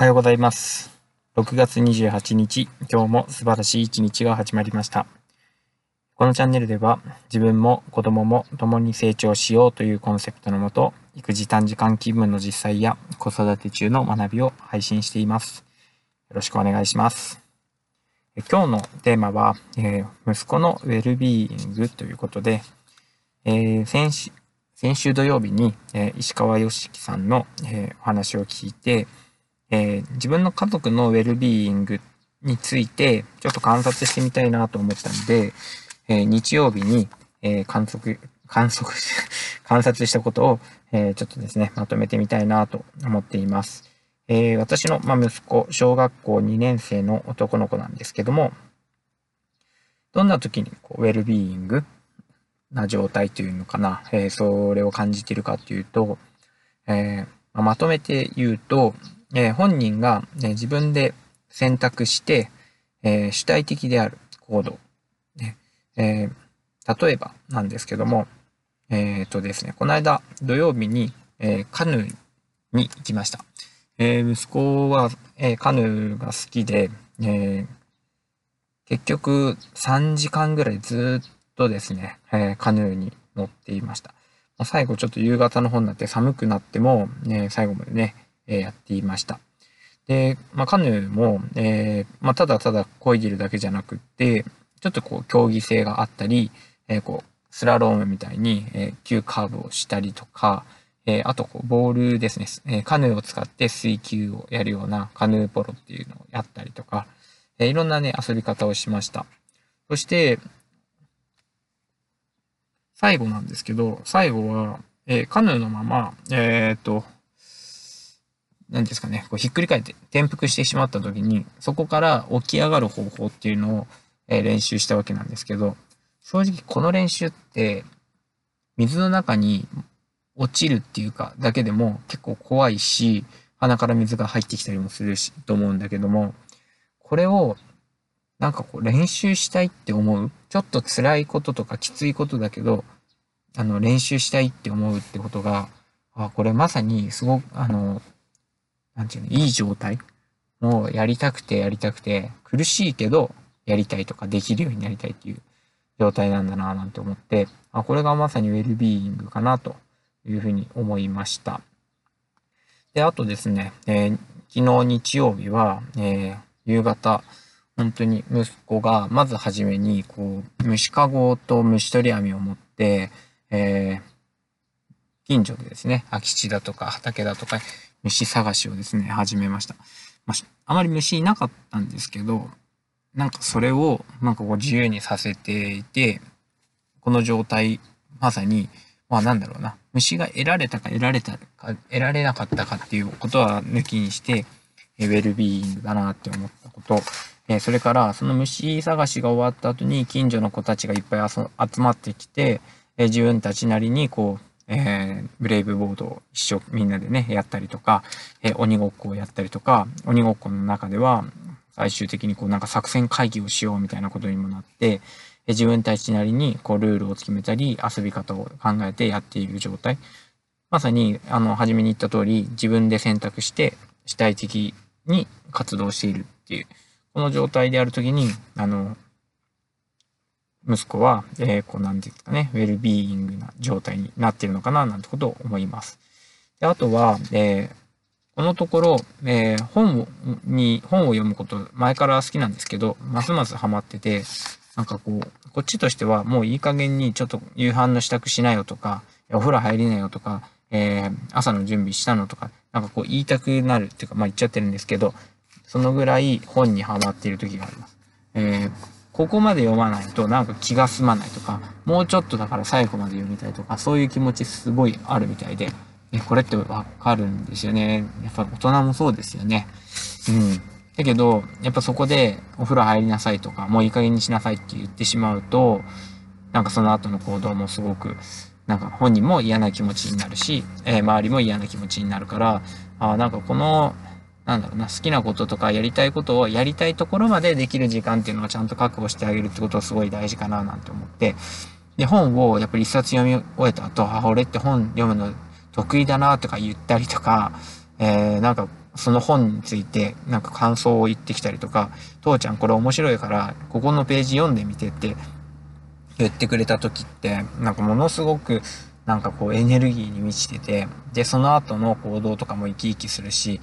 おはようございます。6月28日、今日も素晴らしい一日が始まりました。このチャンネルでは、自分も子供も共に成長しようというコンセプトのもと、育児短時間勤務の実際や子育て中の学びを配信しています。よろしくお願いします。今日のテーマは、えー息子のウェルビーイングということで、えー先週先週土曜日に、えー石川良樹さんの、えお話を聞いて、えー自分の家族のウェルビーイングについてちょっと観察してみたいなと思ったので、えー日曜日に、えー観測、観測、観察したことを、えちょっとですね、まとめてみたいなと思っています。え私の、まあ、息子、小学校2年生の男の子なんですけども、どんな時にこうウェルビーイングな状態というのかな、えそれを感じているかというと、えまあまとめて言うと、えー本人が、ね、自分で選択して、えー主体的である行動、ねえー例えばなんですけども、えっ、とですね、この間土曜日に、えカヌーに行きました。え息子は、えカヌーが好きで、え結局3時間ぐらいずっとですね、えカヌーに乗っていました。最後ちょっと夕方の方になって寒くなっても、ね、最後までね、えやっていました。で、まあ、カヌーも、えーまあ、ただただ漕いでるだけじゃなくって、ちょっとこう競技性があったり、えーこうスラロームみたいに、え急カーブをしたりとか、えあとこうボールですね、えカヌーを使って水球をやるようなカヌーポロっていうのをやったりとか、えいろんなね、遊び方をしました。そして、最後なんですけど、最後は、えーカヌーのまま、えーっと、何ですかね、こうひっくり返って転覆してしまった時に、そこから起き上がる方法っていうのを、え練習したわけなんですけど、正直この練習って、水の中に落ちるっていうか、だけでも結構怖いし、鼻から水が入ってきたりもするし、と思うんだけども、これを、なんかこう練習したいって思う、ちょっと辛いこととかきついことだけど、あの練習したいって思うってことが、あ、これまさにすごく、あの、なんていうの、いい状態もうやりたくてやりたくて、苦しいけどやりたいとかできるようになりたいっていう状態なんだななんて思って、あ、これがまさにウェルビーイングかなというふうに思いました。で、あとですね、えー昨日日曜日は、えー夕方、本当に息子がまずはじめに、こう、虫かごと虫取り網を持って、えー近所でですね、空き地だとか畑だとか虫探しをですね、始めました。まああまり虫いなかったんですけど、なんかそれをなんかこう自由にさせていて、この状態、まさに、まあなんだろうな、虫が得られたか得られたか、得られなかったかっていうことは抜きにして、ウェルビーイングだなって思ったこと、えそれからその虫探しが終わった後に近所の子たちがいっぱい集まってきて、え自分たちなりにこう、えーブレイブボードを一緒みんなでね、やったりとか、えー鬼ごっこをやったりとか、鬼ごっこの中では、最終的にこうなんか作戦会議をしようみたいなことにもなって、え自分たちなりにこうルールを決めたり、遊び方を考えてやっている状態。まさに、あの、初めに言った通り、自分で選択して主体的に活動しているっていう、この状態であるときに、あの、息子は、えーこうなんていうんですかね、ウェルビーイングな状態になっているのかな、なんてことを思います。であとは、えーこのところ、えー本をに、本を読むこと、前から好きなんですけど、ますますハマってて、なんかこう、こっちとしてはもういい加減にちょっと夕飯の支度しなよとか、お風呂入りなよとか、えー朝の準備したのとか、なんかこう言いたくなるっていうか、まあ言っちゃってるんですけど、そのぐらい本にハマっている時があります。えーここまで読まないとなんか気が済まないとか、もうちょっとだから最後まで読みたいとか、そういう気持ちすごいあるみたいで、えこれってわかるんですよね。やっぱ大人もそうですよね。うん。だけど、やっぱそこでお風呂入りなさいとか、もういい加減にしなさいって言ってしまうと、なんかその後の行動もすごく、なんか本人も嫌な気持ちになるし、えー周りも嫌な気持ちになるから、あーなんかこの、なんだろうな、好きなこととかやりたいことをやりたいところまでできる時間っていうのをちゃんと確保してあげるってことはすごい大事かななんて思って、で、本をやっぱり一冊読み終えた後、あ、俺って本読むの得意だなとか言ったりとか、えーなんかその本についてなんか感想を言ってきたりとか、父ちゃんこれ面白いから、ここのページ読んでみてって言ってくれた時って、なんかものすごくなんかこうエネルギーに満ちてて、で、その後の行動とかも生き生きするし、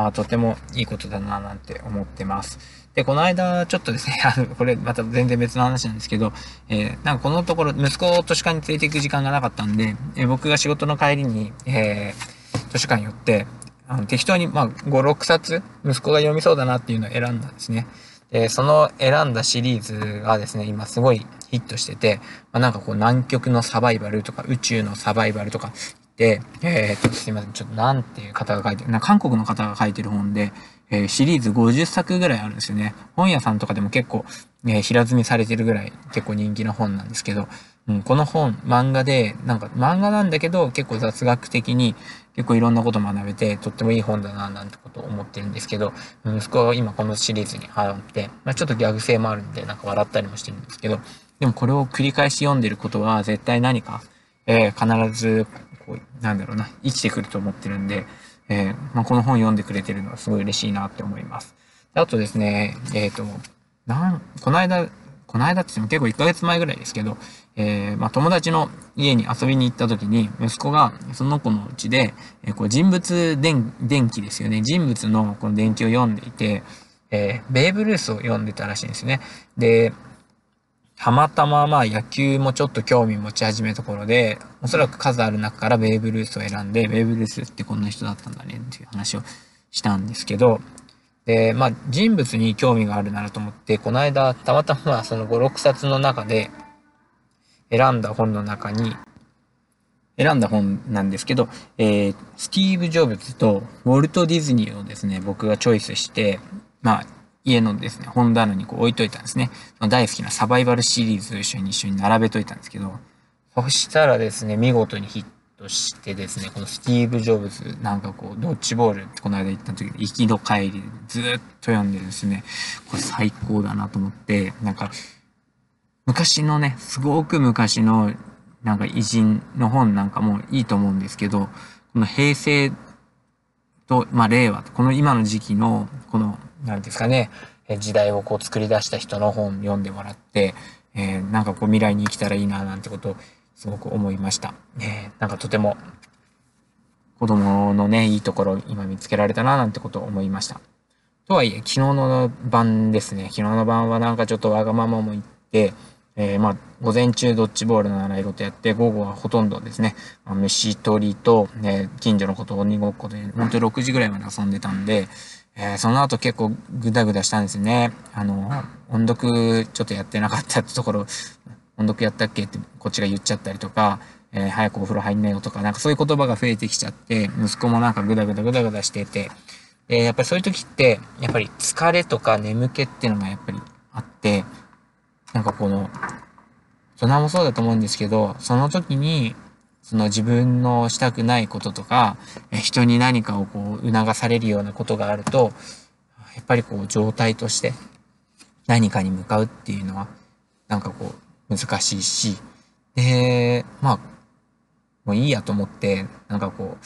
あとてもいいことだななんて思ってます。で、この間ちょっとですね、あの、これまた全然別の話なんですけど、えー、なんかこのところ息子を図書館に連れて行く時間がなかったんで、えー、僕が仕事の帰りに、えー、図書館に寄って、あの適当に、まあ、5、6冊、息子が読みそうだなっていうのを選んだんですね。で、その選んだシリーズがですね、今すごいヒットしてて、まあ、なんかこう南極のサバイバルとか宇宙のサバイバルとかで、えー、っと、すいません、ちょっとなんていう方が書いてる、な韓国の方が書いてる本で、えー、シリーズ50作ぐらいあるんですよね。本屋さんとかでも結構、えー、平積みされてるぐらい結構人気の本なんですけど、うん、この本、漫画で、なんか漫画なんだけど結構雑学的に結構いろんなこと学べてとってもいい本だななんてことを思ってるんですけど、息子は今このシリーズにハマって、まあ、ちょっとギャグ性もあるんでなんか笑ったりもしてるんですけど、でもこれを繰り返し読んでることは絶対何か、えー、必ずこう、なんだろうな、生きてくると思ってるんで、えー、まあ、この本読んでくれてるのはすごい嬉しいなって思います。あとですね、えっ、ー、と、なん、この間、この間って言っても結構1ヶ月前ぐらいですけど、えー、まあ、友達の家に遊びに行った時に、息子がその子のうちで、え、こう人物伝伝記ですよね。人物のこの伝記を読んでいて、え、ベーブ・ルースを読んでたらしいんですね。で、たまたままあ野球もちょっと興味持ち始めた頃で、おそらく数ある中からベーブ・ルースを選んで、ベーブ・ルースってこんな人だったんだねっていう話をしたんですけど、で、まあ人物に興味があるならと思って、この間たまたまその5、6冊の中で選んだ本の中に、選んだ本なんですけど、えー、スティーブ・ジョブズとウォルト・ディズニーをですね、僕がチョイスして、まあ家のですね、本棚にこう置いといたんですね。大好きなサバイバルシリーズを一緒に一緒に並べといたんですけど、そしたらですね、見事にヒットしてですね、このスティーブ・ジョブズ、なんかこう、ドッジボールってこの間言った時に、行きの帰りでずっと読んでですね、これ最高だなと思って、なんか、昔のね、すごく昔の、なんか偉人の本なんかもいいと思うんですけど、この平成と、まあ令和と、この今の時期の、このなんですかね、時代をこう作り出した人の本読んでもらって、えー、なんかこう未来に生きたらいいななんてことをすごく思いました。えー、なんかとても子供のね、いいところ今見つけられたななんてことを思いました。とはいえ、昨日の晩ですね、昨日の晩はなんかちょっとわがままも言って、えー、まあ、午前中ドッジボールの習い事やって、午後はほとんどですね、虫取りと、ね、近所の子と鬼ごっこで、本当に6時ぐらいまで遊んでたんで、えー、その後結構グダグダしたんですね。あの、音読ちょっとやってなかったってところ、音読やったっけってこっちが言っちゃったりとか、えー、早くお風呂入んなよとか、なんかそういう言葉が増えてきちゃって、息子もなんかグダグダグダグダしてて、え、やっぱりそういう時って、やっぱり疲れとか眠気っていうのがやっぱりあって、なんかこの、大人もそうだと思うんですけど、その時に、その自分のしたくないこととか、人に何かをこう促されるようなことがあると、やっぱりこう状態として何かに向かうっていうのは、なんかこう難しいし、で、まあ、もういいやと思って、なんかこう、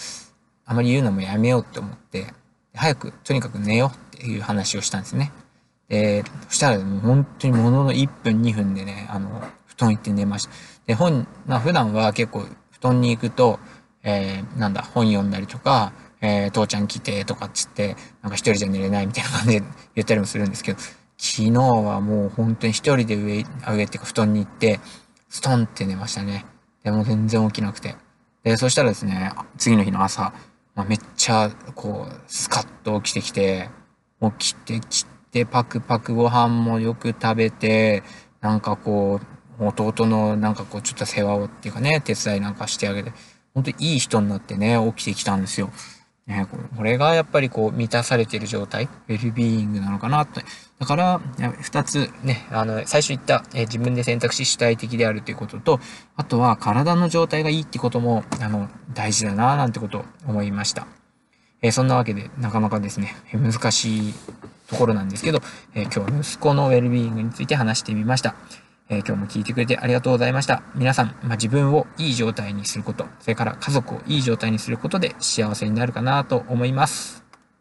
あまり言うのもやめようって思って、早くとにかく寝ようっていう話をしたんですね。で、そしたらもう本当にものの1分2分でね、あの、布団行って寝ました。で、本、まあ普段は結構団に行くと、えー、なんだ、本読んだりとか、えー、父ちゃん来てとかっつって、なんか一人じゃ寝れないみたいな感じで 言ったりもするんですけど、昨日はもう本当に一人で上、上っていうか布団に行って、ストンって寝ましたね。でも全然起きなくて。で、そしたらですね、次の日の朝、まあ、めっちゃ、こう、スカッと起きてきて、起きてきて、パクパクご飯もよく食べて、なんかこう、弟のなんかこうちょっと世話をっていうかね、手伝いなんかしてあげて、本当にいい人になってね、起きてきたんですよ。ね、これがやっぱりこう満たされている状態、ウェルビーイングなのかなと。だから、二つね、あの、最初言った、え自分で選択し主体的であるということと、あとは体の状態がいいってことも、あの、大事だななんてことを思いました。えー、そんなわけで、なかなかですね、難しいところなんですけど、えー、今日は息子のウェルビーイングについて話してみました。え、今日も聞いてくれてありがとうございました。皆さん、まあ、自分をいい状態にすること、それから家族をいい状態にすることで幸せになるかなと思います。